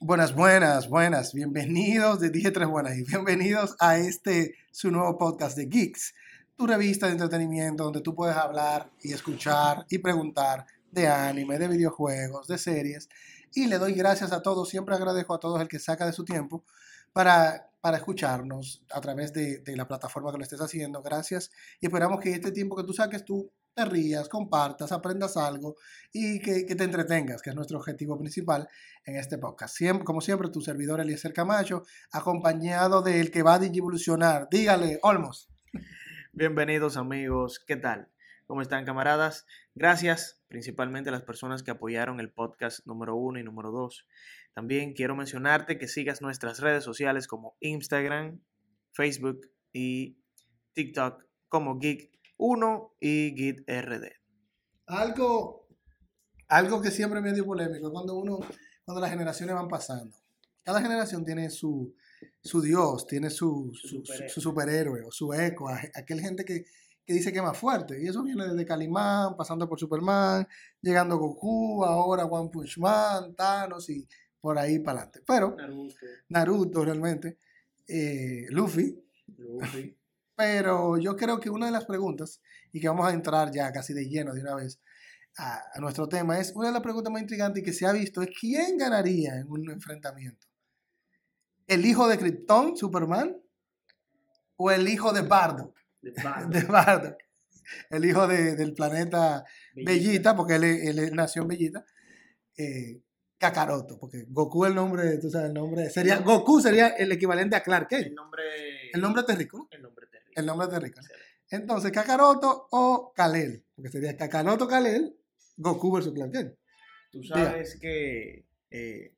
Buenas, buenas, buenas. Bienvenidos, de dije tres buenas y bienvenidos a este su nuevo podcast de Geeks, tu revista de entretenimiento donde tú puedes hablar y escuchar y preguntar de anime, de videojuegos, de series. Y le doy gracias a todos, siempre agradezco a todos el que saca de su tiempo para, para escucharnos a través de, de la plataforma que lo estés haciendo. Gracias y esperamos que este tiempo que tú saques tú te rías, compartas, aprendas algo y que, te entretengas, que es nuestro objetivo principal en este podcast. Como siempre, tu servidor Eliezer Camacho, acompañado del que va a evolucionar. Dígale, Olmos. Bienvenidos amigos, ¿qué tal? ¿Cómo están camaradas? Gracias principalmente a las personas que apoyaron el podcast número uno y número dos. También quiero mencionarte que sigas nuestras redes sociales como Instagram, Facebook y TikTok como Geek 1 y Git RD. Algo, algo que siempre me dio polémico cuando uno, cuando las generaciones van pasando. Cada generación tiene su, su Dios, tiene su, su, superhéroe. su, superhéroe o su eco, aquel gente que, que, dice que es más fuerte. Y eso viene desde Calimán, pasando por Superman, llegando a Goku, ahora One Punch Man, Thanos y por ahí para adelante. Pero Naruto, Naruto realmente, eh, Luffy. Luffy. Pero yo creo que una de las preguntas, y que vamos a entrar ya casi de lleno de una vez a, a, nuestro tema, es una de las preguntas más intrigantes que se ha visto, es quién ganaría en un enfrentamiento. ¿El hijo de Krypton, Superman? ¿O el hijo de Bardock? De Bardock. De Bardock. El hijo de, del planeta Bellita, Bellita porque él, él, nació en Bellita. Eh, Kakaroto, porque Goku el nombre, tú sabes, el nombre sería Goku sería el equivalente a Clark Kent. El nombre el nombre terrícola. El nombre terrícola. El nombre. Entonces, Kakaroto o Kalel, porque sería Kakaroto Kalel, Goku versus Clark Kent. Tú sabes Diga. que eh,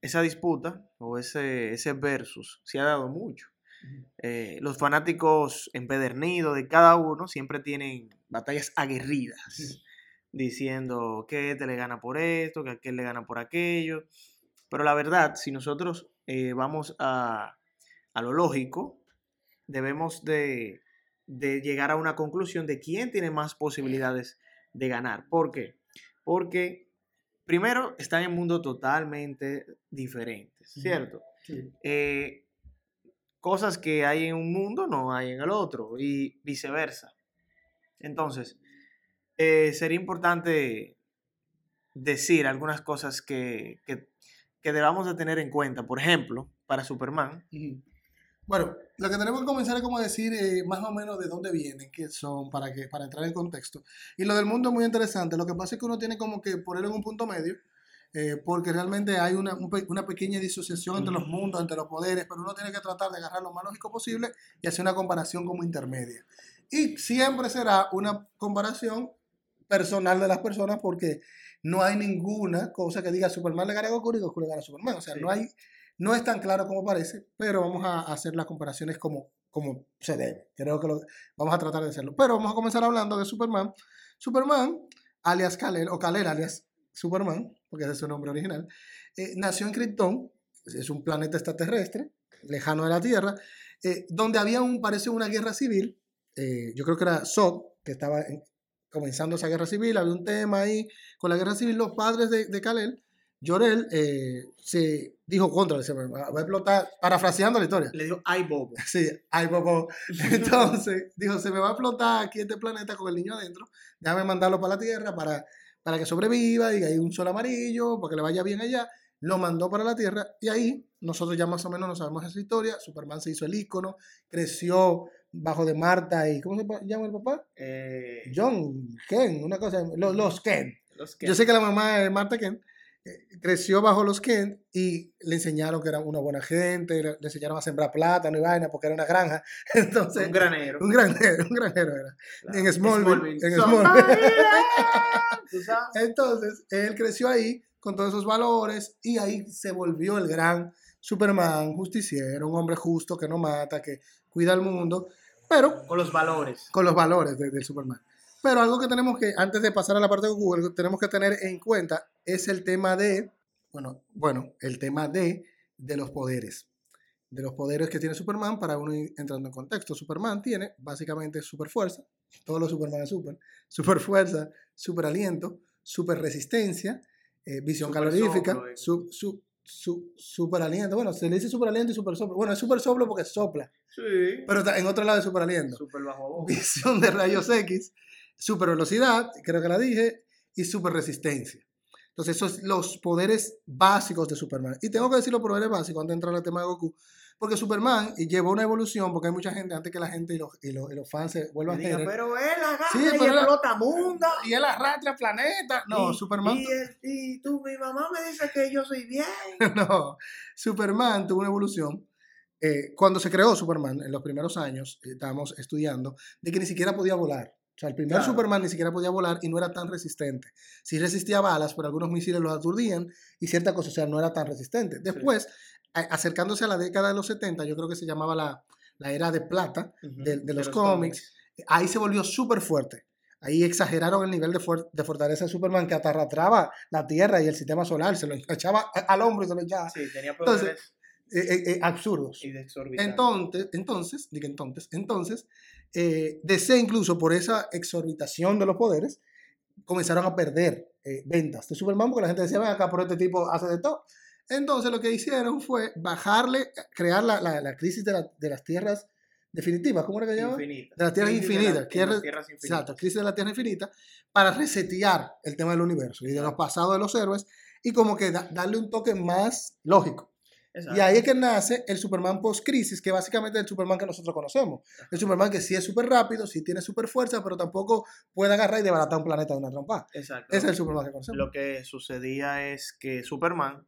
esa disputa o ese, ese versus se ha dado mucho. Eh, los fanáticos empedernidos de cada uno siempre tienen batallas aguerridas. Diciendo que este le gana por esto, que aquel le gana por aquello. Pero la verdad, si nosotros eh, vamos a, a, lo lógico, debemos de, de, llegar a una conclusión de quién tiene más posibilidades de ganar. ¿Por qué? Porque primero están en mundos totalmente diferentes, ¿cierto? Sí. Eh, cosas que hay en un mundo no hay en el otro y viceversa. Entonces, eh, sería importante decir algunas cosas que, que, que, debamos de tener en cuenta. Por ejemplo, para Superman. Bueno, lo que tenemos que comenzar es como decir eh, más o menos de dónde vienen, qué son, para, que, para entrar en contexto. Y lo del mundo es muy interesante. Lo que pasa es que uno tiene como que ponerlo en un punto medio, eh, porque realmente hay una, un, una pequeña disociación entre los mundos, entre los poderes, pero uno tiene que tratar de agarrar lo más lógico posible y hacer una comparación como intermedia. Y siempre será una comparación personal de las personas porque no hay ninguna cosa que diga Superman le gana a Goku y Goku le gana a Superman. O sea, sí. no, hay, no es tan claro como parece, pero vamos a hacer las comparaciones como, como se debe. Creo que lo, vamos a tratar de hacerlo. Pero vamos a comenzar hablando de Superman. Superman, alias Kal-El, o Kal-El, alias Superman, porque ese es su nombre original, eh, nació en Krypton, es un planeta extraterrestre, lejano de la Tierra, eh, donde había un, parece una guerra civil, eh, yo creo que era Zod, que estaba en, comenzando esa guerra civil, había un tema ahí con la guerra civil, los padres de, de Kal-El, Jorel se dijo contra, se va a explotar, parafraseando la historia. Le dijo, ay bobo. Sí, ay bobo. Entonces, dijo, se me va a explotar aquí este planeta con el niño adentro, déjame mandarlo para la Tierra para, para que sobreviva y hay un sol amarillo, para que le vaya bien allá. Lo mandó para la Tierra y ahí nosotros ya más o menos no sabemos esa historia. Superman se hizo el ícono, creció bajo de Marta y ¿cómo se llama el papá? Eh, John Ken, una cosa, los, los, Ken. los Ken. Yo sé que la mamá es Marta Ken. Eh, creció bajo los Ken y le enseñaron que era una buena gente, le, le, enseñaron a sembrar plátano y vaina porque era una granja. Entonces, un granero. Un granero, un granero era. Claro. En Smallville. En Smallville. Entonces, él creció ahí con todos esos valores y ahí se volvió el gran Superman, justiciero, un hombre justo que no mata, que cuida al mundo, pero... Con los valores. Con los valores del de Superman. Pero algo que tenemos que, antes de pasar a la parte de Google, tenemos que tener en cuenta es el tema de, bueno, bueno, el tema de de los poderes. De los poderes que tiene Superman para uno ir entrando en contexto. Superman tiene básicamente super fuerza, todos los Superman es super, super fuerza, super aliento, super resistencia, eh, visión Super calorífica, soplo, eh. su, su, su- super aliento. Bueno, se le dice super aliento y super soplo. Bueno, es super soplo porque sopla, Sí. pero en otro lado es super aliento. Súper bajo voz. Visión de rayos X, super velocidad, creo que la dije, y super resistencia. Entonces, esos son los poderes básicos de Superman. Y tengo que decir los poderes básicos antes de entrar al tema de Goku, porque Superman llevó una evolución, porque hay mucha gente, antes que la gente y los, y los, y los fans se vuelvan Diga, haters, pero él agarra Sí, y explota mundo. y él arrastra planeta. No, Y- Superman, Y, el- y tú, mi mamá me dice que yo soy bien. no, Superman tuvo una evolución. eh, cuando se creó Superman, en los primeros años, eh, estábamos estudiando, de que ni siquiera podía volar. O sea, el primer Claro. Superman ni siquiera podía volar y no era tan resistente. Sí resistía balas, pero algunos misiles los aturdían y cierta cosa, o sea, no era tan resistente. Después, acercándose a la década de los 70, yo creo que se llamaba la, la era de plata, de, de los cómics, ahí se volvió súper fuerte. Ahí exageraron el nivel de, fuer- de fortaleza de Superman que hasta arrastraba la Tierra y el sistema solar, se lo echaba al hombro y se lo echaba. Sí, tenía poderes eh, eh, absurdos. y. Entonces, entonces, digo entonces, entonces, eh, DC incluso por esa exorbitación de los poderes, comenzaron a perder eh, ventas de Superman porque la gente decía, ven acá, por este tipo hace de todo. Entonces lo que hicieron fue bajarle, crear la, la- la crisis de, la- de las tierras definitivas, ¿cómo era que llama? De las tierras Crisis infinitas. tierras- tierras infinitas. Exacto, crisis de la Tierra Infinita, para resetear el tema del universo y de los pasados de los héroes y como que da- darle un toque más lógico. Exacto. Y ahí es que nace el Superman post-crisis, que básicamente es el Superman que nosotros conocemos. El Superman que sí es súper rápido, sí tiene súper fuerza, pero tampoco puede agarrar y desbaratar un planeta de una trompa. Exacto. Ese es el Superman que conocemos. Lo que sucedía es que Superman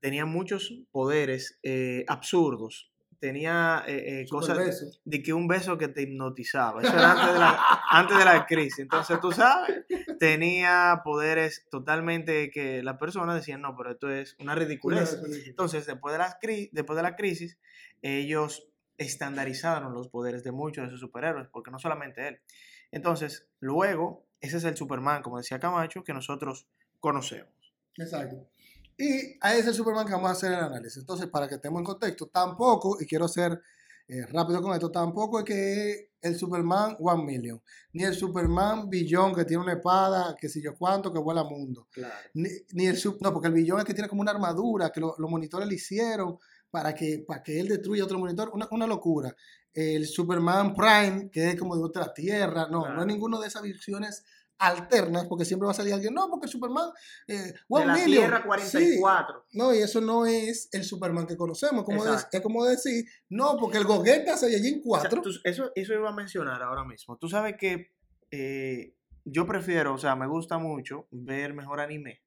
tenía muchos poderes eh, absurdos. Tenía eh, eh, cosas de que un beso que te hipnotizaba. Eso era antes de la, antes de la crisis. Entonces, tú sabes, tenía poderes totalmente que las personas decían, no, pero esto es una ridiculez. Entonces, después de, la después de la crisis, ellos estandarizaron los poderes de muchos de sus superhéroes, porque no solamente él. Entonces, luego, ese es el Superman, como decía Camacho, que nosotros conocemos. Exacto. Y a ese Superman que vamos a hacer el análisis. Entonces, para que estemos en contexto, tampoco, y quiero ser eh, rápido con esto, tampoco es que el Superman One Million, ni el Superman Billón que tiene una espada, que si yo cuánto, que vuela mundo. Claro. Ni, ni el no, porque el billón es que tiene como una armadura que lo- los monitores le hicieron para que, para que él destruya otro monitor. Una, una locura. El Superman Prime, que es como de otra tierra. No, no Claro. es ninguna de esas versiones alternas, porque siempre va a salir alguien. No, porque el Superman. Eh, De One la Million". Tierra Sí. 44. No, y eso no es el Superman que conocemos. Como de- es como decir, no, porque el Gogeta Saiyajin O sea, 4. tú- eso, eso iba a mencionar ahora mismo. Tú sabes que eh, yo prefiero, o sea, me gusta mucho ver mejor anime.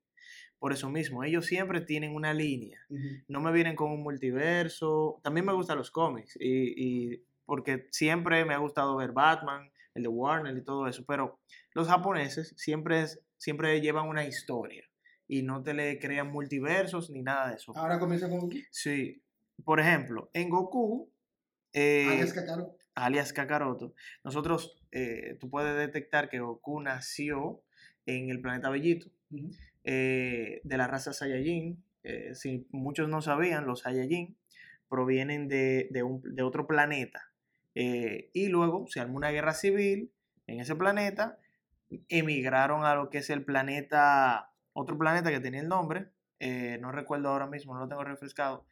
Por eso mismo, ellos siempre tienen una línea. No me vienen con un multiverso. También me gustan los cómics. Y, y porque siempre me ha gustado ver Batman, el de Warner y todo eso. Pero los japoneses siempre, es- siempre llevan una historia. Y no te le crean multiversos ni nada de eso. Ahora comienza con Sí. Por ejemplo, en Goku. eh, alias Kakaroto. alias Kakaroto, nosotros, eh, tú puedes detectar que Goku nació en el planeta Bellito, eh, de la raza Saiyajin. Si muchos no sabían, los Saiyajin provienen de, de un- de otro planeta. Y luego se armó una guerra civil en ese planeta, emigraron a lo que es el planeta, otro planeta que tenía el nombre, eh, no recuerdo ahora mismo, no lo tengo refrescado.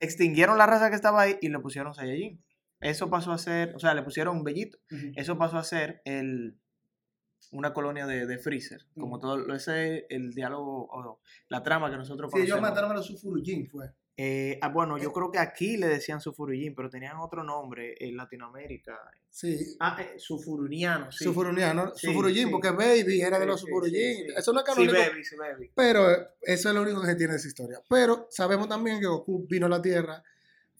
Extinguieron la raza que estaba ahí y le pusieron Saiyajin. Eso pasó a ser, o sea, le pusieron Bellito. Ujú. Eso pasó a ser el, una colonia de, de Freezer. Como todo lo- ese el diálogo o la trama que nosotros Sí, ellos mataron a los Sufurujin, fue. Eh, ah, bueno, yo creo que aquí le decían Sufurujin, pero tenían otro nombre en Latinoamérica. Sí, Ah, eh, Sufuruniano, sí. Sufuruniano, Sí, sí. porque Baby era de los sí. Eso no es Sí, canónico, baby, sí, baby. pero eh, eso es lo único que tiene esa historia. Pero sabemos también que Goku vino a la Tierra,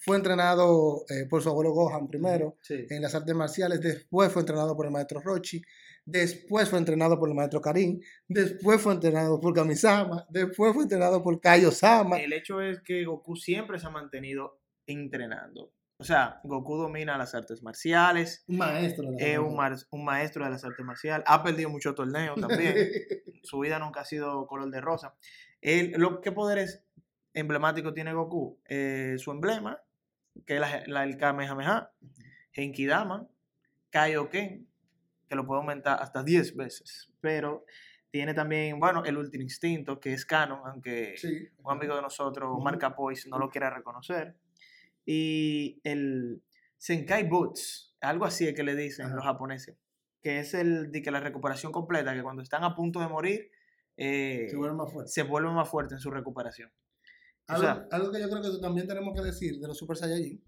fue entrenado eh, por su abuelo Gohan primero en las artes marciales, después fue entrenado por el maestro Rochi, después fue entrenado por el maestro Karin, después fue entrenado por Kamisama, después fue entrenado por Kaio-sama. El hecho es que Goku siempre se ha mantenido entrenando. O sea, Goku domina las artes marciales, Un maestro. de es un, maestro de las artes marciales, ha perdido muchos torneos también. su vida nunca ha sido color de rosa. Él, lo, ¿Qué poderes emblemático tiene Goku? Eh, su emblema, que es la, la- el Kamehameha, Genkidama, Kaioken, que lo puede aumentar hasta 10 veces. Pero tiene también, bueno, el Ultra Instinto, que es canon, aunque Sí. un amigo de nosotros, Ujú. Marca Pois, no lo quiere reconocer. Y el Senkai Boots, algo así es que le dicen Ajá. los japoneses, que es el de que la recuperación completa, que cuando están a punto de morir, eh, Se vuelve más fuerte. se vuelven más fuertes en su recuperación. O Algo, sea, algo que yo creo que también tenemos que decir de los Super Saiyajin,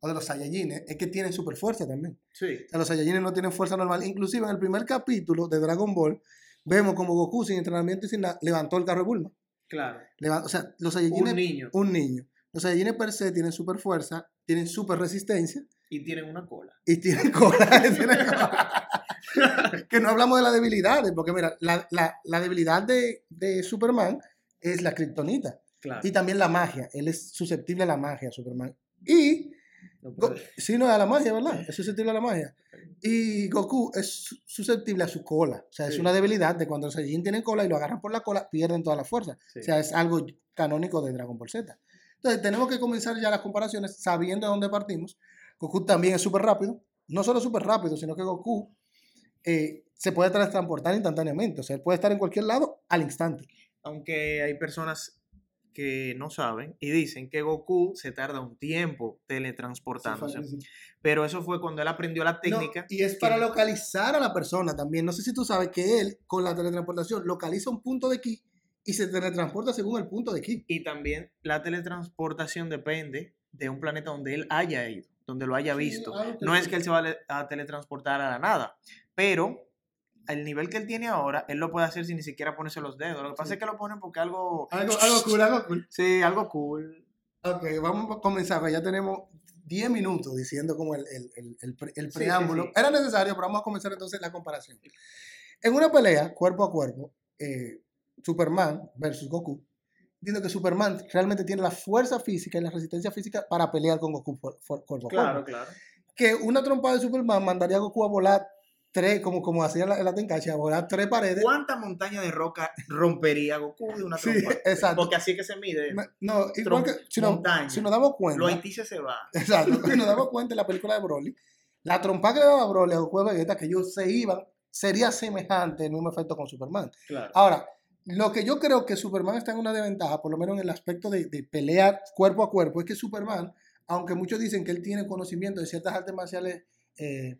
o de los Saiyajines, es que tienen super fuerza también. sí, O sea, los Saiyajines no tienen fuerza normal. Inclusive en el primer capítulo de Dragon Ball, vemos como Goku sin entrenamiento y sin nada, levantó el carro de Bulma. claro. O sea, los Saiyajines... Un niño. Un niño. Los Saiyajines per se tienen super fuerza, tienen super resistencia Y tienen una cola. y tienen cola. tienen cola. que no hablamos de las debilidades, porque mira, la, la- la debilidad de, de Superman es la kriptonita. Claro. Y también la magia. Él es susceptible a la magia, Superman. Y Go- sí, no, a la magia, ¿verdad? Es susceptible a la magia. Y Goku es su- susceptible a su cola. O sea, es una debilidad de cuando los Saiyajin tienen cola y lo agarran por la cola, pierden toda la fuerza. sí. O sea, es algo canónico de Dragon Ball Z. Entonces, tenemos que comenzar ya las comparaciones sabiendo de dónde partimos. Goku también es súper rápido. No solo súper rápido, sino que Goku eh, se puede transportar instantáneamente. O sea, él puede estar en cualquier lado al instante. Aunque hay personas que no saben y dicen que Goku se tarda un tiempo teletransportándose. Pero eso fue cuando él aprendió la No, técnica. y es para localizar a la persona también. No sé si tú sabes que él, con la teletransportación, localiza un punto de ki y se teletransporta según el punto de ki. Y también la teletransportación depende de un planeta donde él haya ido, donde lo haya Sí, visto. No es que él se va a teletransportar a la nada, pero al nivel que él tiene ahora, él lo puede hacer sin ni siquiera ponerse los dedos. Lo que pasa Sí. es que lo ponen porque algo... Algo, algo cool, algo cool. Sí, algo cool. Ok, vamos a comenzar. Ya tenemos 10 minutos diciendo como el, el- el- el pre- el Sí, sí, preámbulo. Era necesario, pero vamos a comenzar entonces la comparación. En una pelea, cuerpo a cuerpo, eh, Superman versus Goku, entiendo que Superman realmente tiene la fuerza física y la resistencia física para pelear con Goku por- por- cuerpo a cuerpo. claro. que una trompada de Superman mandaría a Goku a volar tres, como, como hacía la, la Tenkaichi, a volar tres paredes. ¿Cuánta montaña de roca rompería Goku de una Sí, trompa? exacto. Porque así es que se mide. No, igual que si, no- si nos damos cuenta, Lo Haití se va. exacto, si nos damos cuenta en la película de Broly, la trompa que le daba Broly a Goku y Vegeta, que ellos se iban, sería semejante el mismo efecto con Superman. Claro. Ahora, lo que yo creo que Superman está en una desventaja, por lo menos en el aspecto de, de pelear cuerpo a cuerpo, es que Superman, aunque muchos dicen que él tiene conocimiento de ciertas artes marciales eh,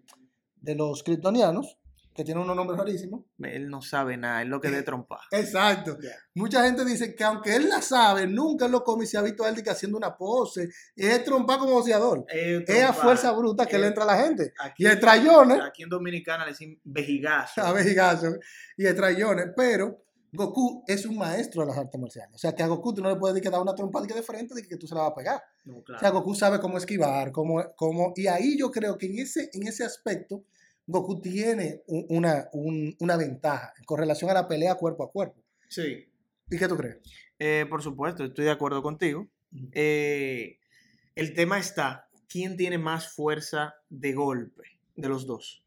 de los kryptonianos, que tienen unos nombres rarísimos. Él no sabe nada, es lo que de trompa. Exacto. Mucha gente dice que aunque él la sabe, nunca lo come y se ha visto a él de que haciendo una pose. Es trompa como boxeador. Es a fuerza bruta que le entra a la gente. Aquí, Y el trayones, aquí en Dominicana le decimos vejigazo. a vejigazo, y el trayones, pero Goku es un maestro de las artes marciales. O sea, que a Goku tú no le puedes decir que dar una trompa de que de frente de que tú se la vas a pegar. No, O sea. Goku sabe cómo esquivar, cómo, cómo, y ahí yo creo que en ese, en ese aspecto Goku tiene un- una, un- una ventaja con relación a la pelea cuerpo a cuerpo. Sí. ¿Y qué tú crees? Eh, por supuesto, estoy de acuerdo contigo. Eh, el tema está, ¿quién tiene más fuerza de golpe de los dos?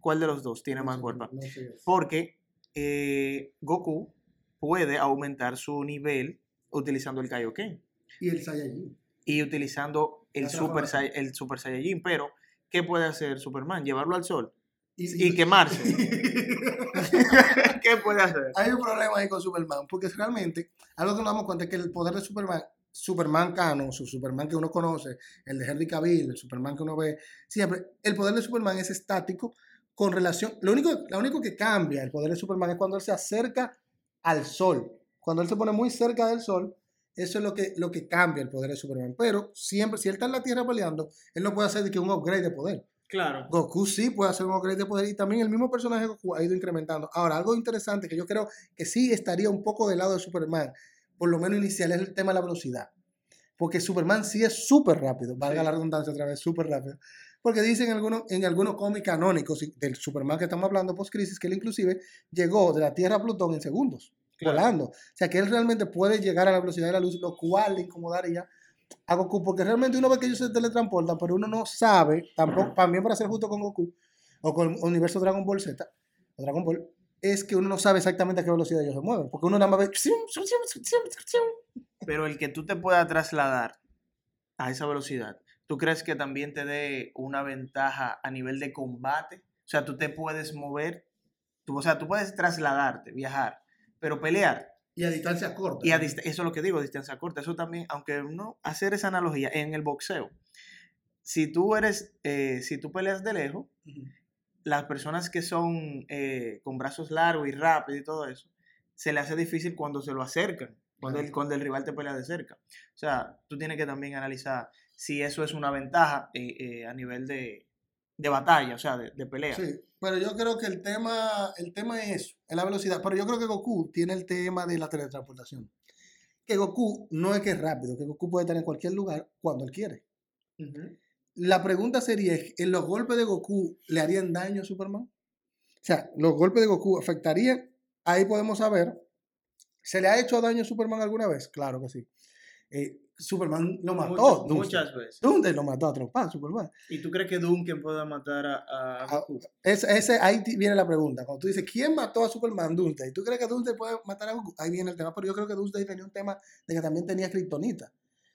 ¿Cuál de los dos tiene más fuerza? No sé. Porque eh, Goku puede aumentar su nivel utilizando el Kaioken Y el Saiyajin. y utilizando el Super, el Super Saiyajin. Pero, ¿qué puede hacer Superman? Llevarlo al sol Y, y quemarse. ¿Qué puede hacer? Hay un problema ahí con Superman, porque realmente, algo que nos damos cuenta es que el poder de Superman, Superman canon, su Superman que uno conoce, el de Henry Cavill, el Superman que uno ve, siempre, el poder de Superman es estático con relación, lo único, lo único que cambia el poder de Superman es cuando él se acerca al sol, cuando él se pone muy cerca del sol, eso es lo que, lo que cambia el poder de Superman, pero siempre, si él está en la Tierra peleando, él no puede hacer de que un upgrade de poder. Claro. Goku sí puede hacer un upgrade de poder y también el mismo personaje Goku ha ido incrementando. Ahora, algo interesante que yo creo que sí estaría un poco del lado de Superman, por lo menos inicial, es el tema de la velocidad. Porque Superman sí es súper rápido, valga Sí. la redundancia otra vez, súper rápido. Porque dicen en algunos, en algunos cómics canónicos del Superman que estamos hablando post-crisis, que él inclusive llegó de la Tierra a Plutón en segundos, Claro. volando. O sea que él realmente puede llegar a la velocidad de la luz, lo cual le incomodaría a Goku, porque realmente uno ve que ellos se teletransportan, pero uno no sabe, tampoco, también para ser justo con Goku, o con el universo Dragon Ball Z, o Dragon Ball, es que uno no sabe exactamente a qué velocidad ellos se mueven, porque uno nada más ve, pero el que tú te puedas trasladar a esa velocidad, ¿tú crees que también te dé una ventaja a nivel de combate? O sea, tú te puedes mover, tú, o sea, tú puedes trasladarte, viajar, pero pelear. Y a distancia corta. Y a eso es lo que digo, distancia corta. Eso también, aunque no, hacer esa analogía en el boxeo. Si tú eres, eh, si tú peleas de lejos, las personas que son eh, con brazos largos y rápidos y todo eso, se le hace difícil cuando se lo acercan, cuando el, cuando el rival te pelea de cerca. O sea, tú tienes que también analizar si eso es una ventaja eh, a nivel de, de, batalla, o sea, de, de, pelea. Sí, pero yo creo que el tema, el tema es eso, es la velocidad. Pero yo creo que Goku tiene el tema de la teletransportación. Que Goku no es que es rápido, que Goku puede estar en cualquier lugar cuando él quiere. La pregunta sería, ¿en los golpes de Goku le harían daño a Superman? O sea, ¿los golpes de Goku afectarían? Ahí podemos saber. ¿Se le ha hecho daño a Superman alguna vez? Claro que sí. Eh, Superman lo mató. Muchas, veces. Duncan lo mató a trompar, Superman. ¿Y tú crees que Duncan pueda matar a, a Goku? ese, ahí viene la pregunta. Cuando tú dices, ¿quién mató a Superman? Duncan. ¿Y tú crees que Duncan puede matar a Goku? Ahí viene el tema. Pero yo creo que Duncan tenía un tema de que también tenía kriptonita.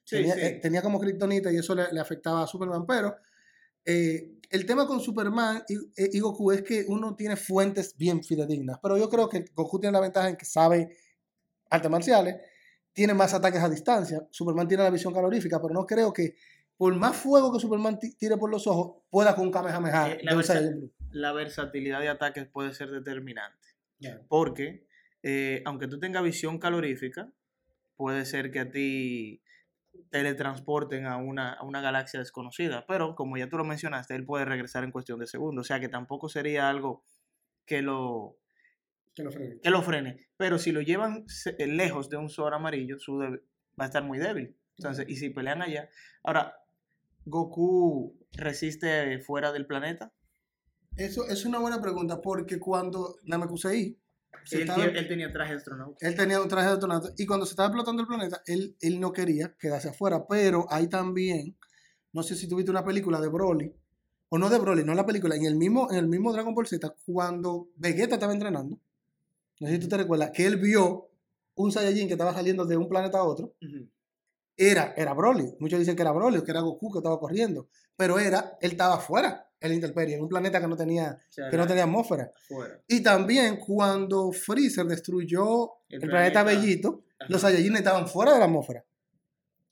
tenía, eh, tenía, como kriptonita y eso le, afectaba a Superman. Pero eh, el tema con Superman y, y, Goku es que uno tiene fuentes bien fidedignas. Pero yo creo que Goku tiene la ventaja en que sabe artes marciales tiene más ataques a distancia. Superman tiene la visión calorífica, pero no creo que por más fuego que Superman tire por los ojos, pueda con un Kamehameha. Eh, la, la, versatilidad de ataques puede ser determinante. Porque, eh, aunque tú tengas visión calorífica, puede ser que a ti teletransporten a una, a una galaxia desconocida. Pero, como ya tú lo mencionaste, él puede regresar en cuestión de segundos. O sea que tampoco sería algo que lo, que lo frene. Que lo frene. Pero si lo llevan eh, lejos de un Zoro amarillo, su va a estar muy débil. Entonces, y si pelean allá. Ahora, ¿Goku resiste fuera del planeta? Eso es una buena pregunta, porque cuando Namekusei. Él, él, tenía traje de astronauta. Él tenía un traje de astronauta. Y cuando se estaba explotando el planeta, él, él no quería quedarse afuera. Pero hay también. No sé si tuviste una película de Broly. O no de Broly, no la película. En el mismo, en el mismo Dragon Ball Z, cuando Vegeta estaba entrenando no sé si tú te recuerdas, que él vio un Saiyajin que estaba saliendo de un planeta a otro. Era, era Broly. Muchos dicen que era Broly, que era Goku que estaba corriendo. Pero era, él estaba fuera, el Interperie, en un planeta que no tenía, que no tenía atmósfera. Y también cuando Freezer destruyó el, planeta, Bellito, los Saiyajin estaban fuera de la atmósfera.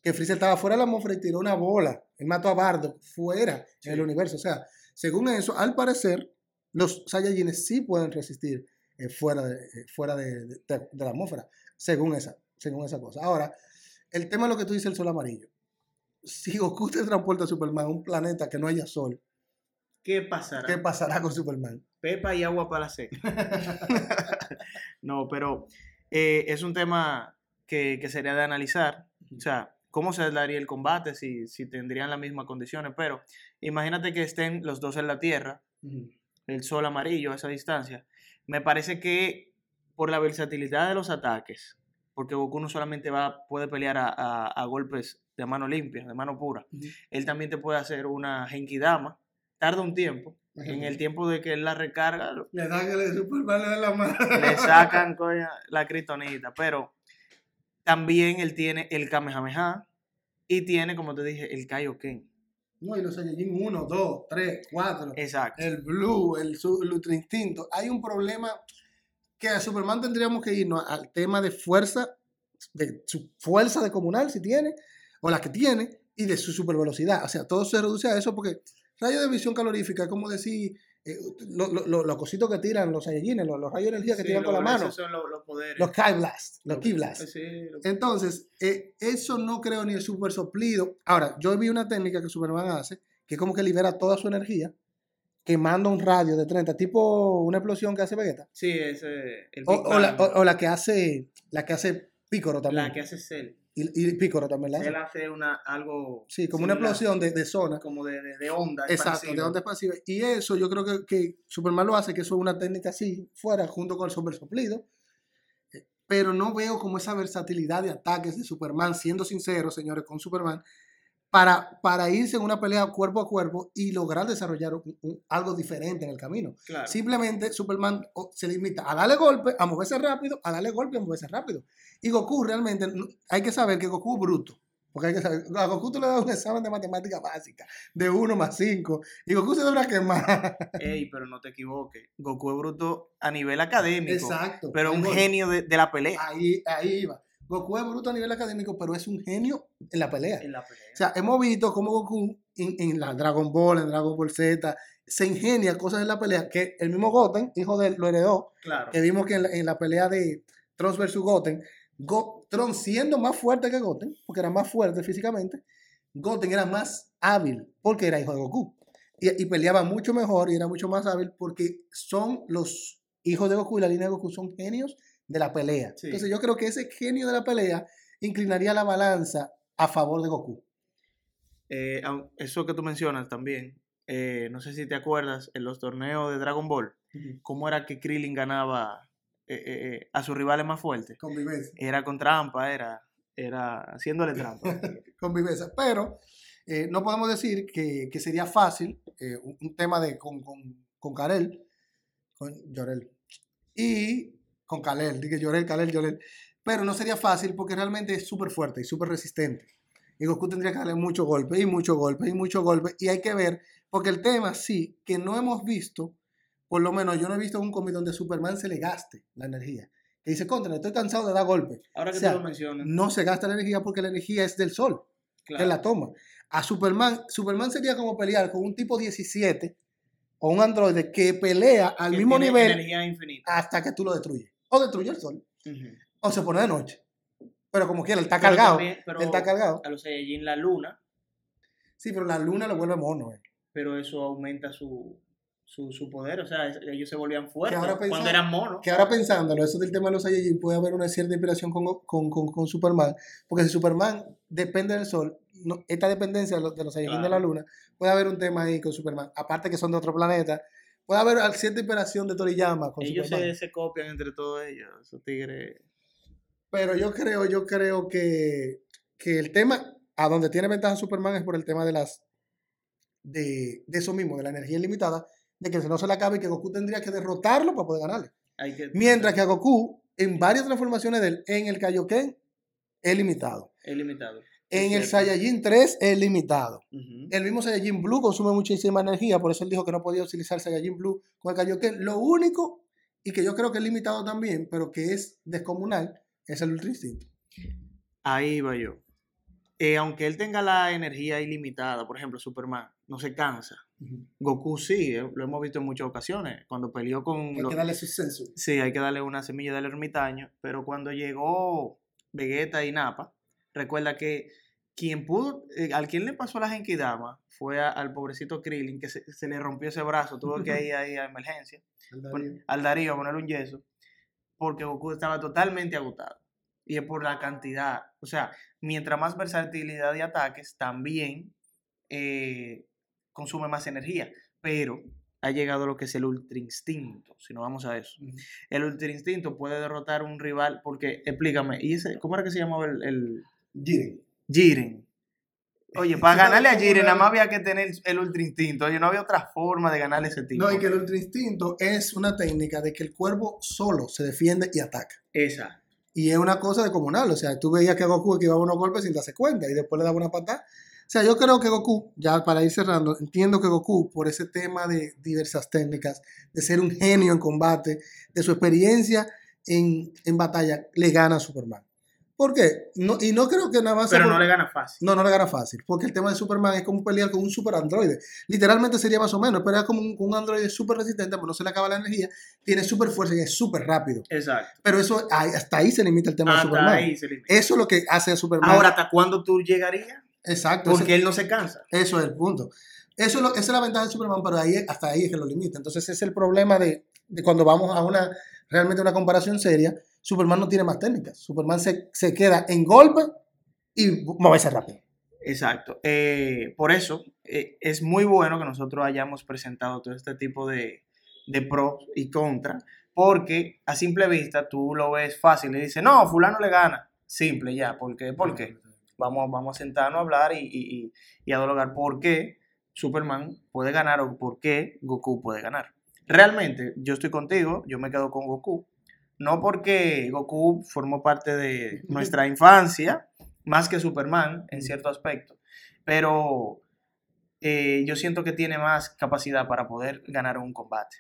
Que Freezer estaba fuera de la atmósfera y tiró una bola. Él mató a Bardo fuera del universo. O sea, según eso, al parecer, los Saiyajines sí pueden resistir eh, fuera, de, eh, fuera de, la atmósfera, según esa, según esa cosa. Ahora, el tema de lo que tú dices, el sol amarillo. Si Goku te transporta a Superman a un planeta que no haya sol, ¿qué pasará? ¿Qué pasará con Superman? Pepa y agua para la seca. no, pero eh, es un tema que, sería de analizar. O sea, cómo se daría el combate, si, si tendrían las mismas condiciones. Pero imagínate que estén los dos en la Tierra, el sol amarillo a esa distancia, me parece que por la versatilidad de los ataques, porque Goku no solamente va, puede pelear a, golpes de mano limpia, de mano pura, él también te puede hacer una Genkidama, tarda un tiempo, en el tiempo de que él la recarga, le, dan le, la mano. le sacan la critonita, pero también él tiene el Kamehameha y tiene, como te dije, el Kaioken. No, y los Saiyajin 1, 2, 3, 4. Exacto. El Blue, el, el Ultra Instinto. Hay un problema que a Superman tendríamos que irnos al tema de fuerza, de su fuerza de comunal, si tiene, o la que tiene, y de su super velocidad. O sea, todo se reduce a eso porque rayo de visión calorífica es como decir eh, los cositos que tiran los Saiyajines, los, rayos de energía que tiran con la mano. Son los, los poderes. Los Kai Blast, los Ki Blast. Entonces, eh, eso no creo ni el super soplido. Ahora, yo vi una técnica que Superman hace, que es como que libera toda su energía, quemando un radio de 30, tipo una explosión que hace Vegeta. Sí, ese. El o, la, o, la, que hace, la que hace Picoro también. La que hace Cell. Y, Pícoro también la hace. Él hace una, algo. Sí, como una explosión de, de, zona. Como de, de, onda. Exacto, de onda expansiva. Y eso yo creo que, que, Superman lo hace, que eso es una técnica así, fuera, junto con el super soplido. Pero no veo como esa versatilidad de ataques de Superman, siendo sincero, señores, con Superman. Para, para irse en una pelea cuerpo a cuerpo y lograr desarrollar un- un- algo diferente en el camino. Claro. Simplemente Superman o- se limita a darle golpe, a moverse rápido, a darle golpe, a moverse rápido. Y Goku realmente, hay que saber que Goku es bruto. Porque hay que saber, a Goku tú le das un examen de matemática básica, de 1 más 5, y Goku se debe quemar. Ey, pero no te equivoques. Goku es bruto a nivel académico. Exacto. Pero un genio de, de la pelea. Ahí, ahí iba. Goku es bruto a nivel académico, pero es un genio en la pelea. En la pelea. O sea, hemos visto cómo Goku en, en la Dragon Ball, en Dragon Ball Z, se ingenia cosas en la pelea que el mismo Goten, hijo de él, lo heredó. claro. Que vimos que en la, en la pelea de Trunks versus Goten, Go- Trunks siendo más fuerte que Goten, porque era más fuerte físicamente, Goten era más hábil porque era hijo de Goku. Y, y peleaba mucho mejor y era mucho más hábil porque son los hijos de Goku y la línea de Goku son genios de la pelea. Sí. Entonces yo creo que ese genio de la pelea inclinaría la balanza a favor de Goku. Eh, eso que tú mencionas también. eh, no sé si te acuerdas, en los torneos de Dragon Ball, cómo era que Krillin ganaba eh, a sus rivales más fuertes. Convivencia. Era con trampa, era, era haciéndole trampa. convivencia. Pero no podemos decir que, que sería fácil un, un tema de con, con, con Karel, con Llorel, y con Kalel, dije Llorel, Kalel, Llorel, pero no sería fácil porque realmente es súper fuerte y súper resistente. Y Goku tendría que darle mucho golpe y mucho golpe y mucho golpe. Y hay que ver, porque el tema sí, que no hemos visto, por lo menos yo no he visto un cómic donde Superman se le gaste la energía. Que dice, contra, estoy cansado de dar golpe. Ahora que O sea, lo mencionas, No se gasta la energía porque la energía es del sol claro, que la toma. A Superman, Superman sería como pelear con un tipo 17 o un androide que pelea al que mismo nivel hasta que tú lo destruyes. O destruye el sol. O se pone de noche. Pero como quiera, él está Pero cargado. también- pero él está cargado. A los Saiyajin la luna, Sí, pero la luna lo vuelve mono. eh. pero eso aumenta su, su, su poder. O sea, ellos se volvían fuertes ahora cuando eran monos. Que ahora pensándolo, eso del tema de los Saiyajin puede haber una cierta inspiración con, con, con- con Superman. Porque si Superman depende del sol, no- esta dependencia de los, de los Saiyajin de la luna, puede haber un tema ahí con Superman. Aparte que son de otro planeta, puede haber cierta inspiración de Toriyama con Ellos se, se copian entre todos ellos, esos tigres. Pero yo creo, yo creo que, que el tema, a donde tiene ventaja Superman es por el tema de las de, de eso mismo, de la energía ilimitada, de que no se le acabe y que Goku tendría que derrotarlo para poder ganarle. Hay que, Mientras que a Goku, en varias transformaciones de él, en el Kaioken, es limitado. Es limitado. En el. Saiyajin 3 es limitado. El mismo Saiyajin Blue consume muchísima energía, por eso él dijo que no podía utilizar Saiyajin Blue con el Kaioken. Lo único, y que yo creo que es limitado también, pero que es descomunal, es el Ultra Instinto. Ahí va yo. Eh, aunque él tenga la energía ilimitada, por ejemplo, Superman, no se cansa. Goku sí, eh, lo hemos visto en muchas ocasiones. Cuando peleó con... Hay los- que darle su sensu. Sí, hay que darle una semilla del ermitaño, pero cuando llegó Vegeta y Nappa, recuerda que quien pudo, eh, al quien le pasó a la Genkidama fue a- al pobrecito Krillin, que se, se le rompió ese brazo, tuvo que ir ahí a emergencia, al Darío a ponerle un yeso, porque Goku estaba totalmente agotado. Y es por la cantidad, o sea, mientras más versatilidad de ataques, también eh, consume más energía, pero ha llegado lo que es el ultra instinto, si no vamos a eso el Ultra Instinto puede derrotar a un rival, porque, explícame, ¿y ese, ¿cómo era que se llamaba el, el Jiren. Jiren? Oye, para ganarle a Jiren nada más había que tener el Ultra Instinto, oye, no había otra forma de ganarle ese tipo. No, y que el ultra instinto es una técnica de que el cuervo solo se defiende y ataca. Esa, Y es una cosa de comunal. O sea, tú veías que Goku esquivaba unos golpes sin darse cuenta y después le daba una patada. O sea, yo creo que Goku, ya para ir cerrando, entiendo que Goku, por ese tema de diversas técnicas, de ser un genio en combate, de su experiencia en, en batalla, le gana a Superman. ¿Por qué? No, y no creo que nada más... pero por- no le gana fácil. No, no le gana fácil, porque el tema de Superman es como pelear con un super androide. Literalmente sería más o menos, pero es como un, un androide súper resistente, pero no se le acaba la energía, tiene súper fuerza y es súper rápido. Exacto. Pero eso, hasta ahí se limita el tema de Superman. ahí se limita. Eso es lo que hace a Superman. Ahora, ¿hasta cuándo tú llegarías? exacto. Porque él no se cansa. eso es el punto. Eso es lo- esa es la ventaja de Superman, pero ahí, hasta ahí es que lo limita. Entonces, ese es el problema de, de cuando vamos a una realmente una comparación seria. Superman no tiene más técnicas. Superman se, se queda en golpe y moverse rápido. Exacto. Eh, por eso eh, es muy bueno que nosotros hayamos presentado todo este tipo de, de pros y contras, porque a simple vista tú lo ves fácil y dices, no, fulano le gana. Simple ya, ¿por qué? ¿Por qué? vamos, vamos a sentarnos a hablar y, y, y, a dialogar por qué Superman puede ganar o por qué Goku puede ganar. Realmente, yo estoy contigo, yo me quedo con Goku. No porque Goku formó parte de nuestra infancia, más que Superman en cierto aspecto, pero eh, yo siento que tiene más capacidad para poder ganar un combate.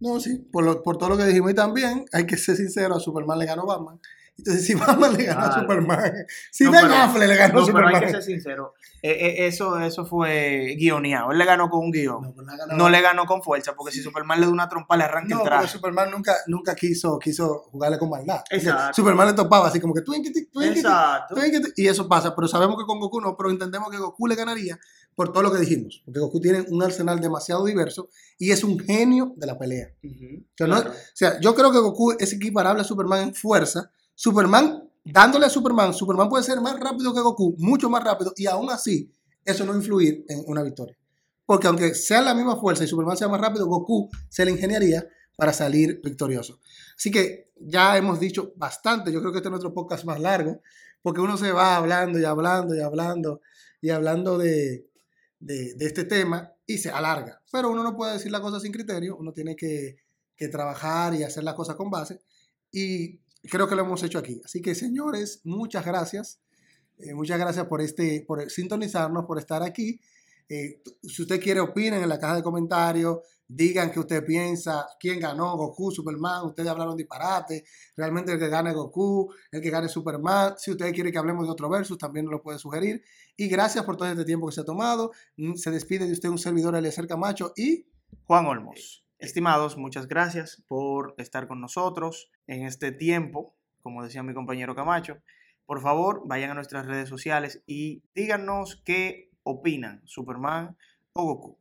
No, sí, por, lo- por todo lo que dijimos y también hay que ser sincero, a Superman le ganó Batman. Entonces, si Batman le ganó a. Superman, si No, Ben pero- Affleck le ganó No, a pero hay Superman. que ser sincero. eh, eh, eso, eso fue guioneado. Él le ganó con un guion. No, le ganó con fuerza, porque si Superman le da una trompa, le arranca No, el pero traje. Superman nunca, nunca quiso, quiso jugarle con maldad. Exacto. Superman le topaba así como que twinkity, Exacto. twinkity, y eso pasa. Pero sabemos que con Goku no, pero entendemos que Goku le ganaría por todo lo que dijimos. Porque Goku tiene un arsenal demasiado diverso y es un genio de la pelea. Claro. O sea, yo creo que Goku es equiparable a Superman en fuerza. Superman, dándole a Superman, Superman puede ser más rápido que Goku, mucho más rápido, y aún así, eso no influir en una victoria. Porque aunque sea la misma fuerza y Superman sea más rápido, Goku se le ingeniaría para salir victorioso. Así que ya hemos dicho bastante. Yo creo que este es nuestro podcast más largo, porque uno se va hablando y hablando y hablando y hablando de, de, este tema y se alarga. Pero uno no puede decir la cosa sin criterio, uno tiene que, que trabajar y hacer las cosas con base. Y creo que lo hemos hecho aquí. Así que, señores, muchas gracias. Eh, muchas gracias por, este, por sintonizarnos, por estar aquí. Eh, si usted quiere, opinen en la caja de comentarios. Digan qué usted piensa, quién ganó, Goku, Superman. Ustedes hablaron disparate. Realmente el que gane Goku, el que gane Superman. Si usted quiere que hablemos de otro versus, también lo puede sugerir. Y gracias por todo este tiempo que se ha tomado. Mm, Se despide de usted un servidor, Eliezer Camacho. Y Juan Olmos. Estimados, muchas gracias por estar con nosotros en este tiempo, como decía mi compañero Camacho. Por favor, vayan a nuestras redes sociales y díganos qué opinan, Superman o Goku.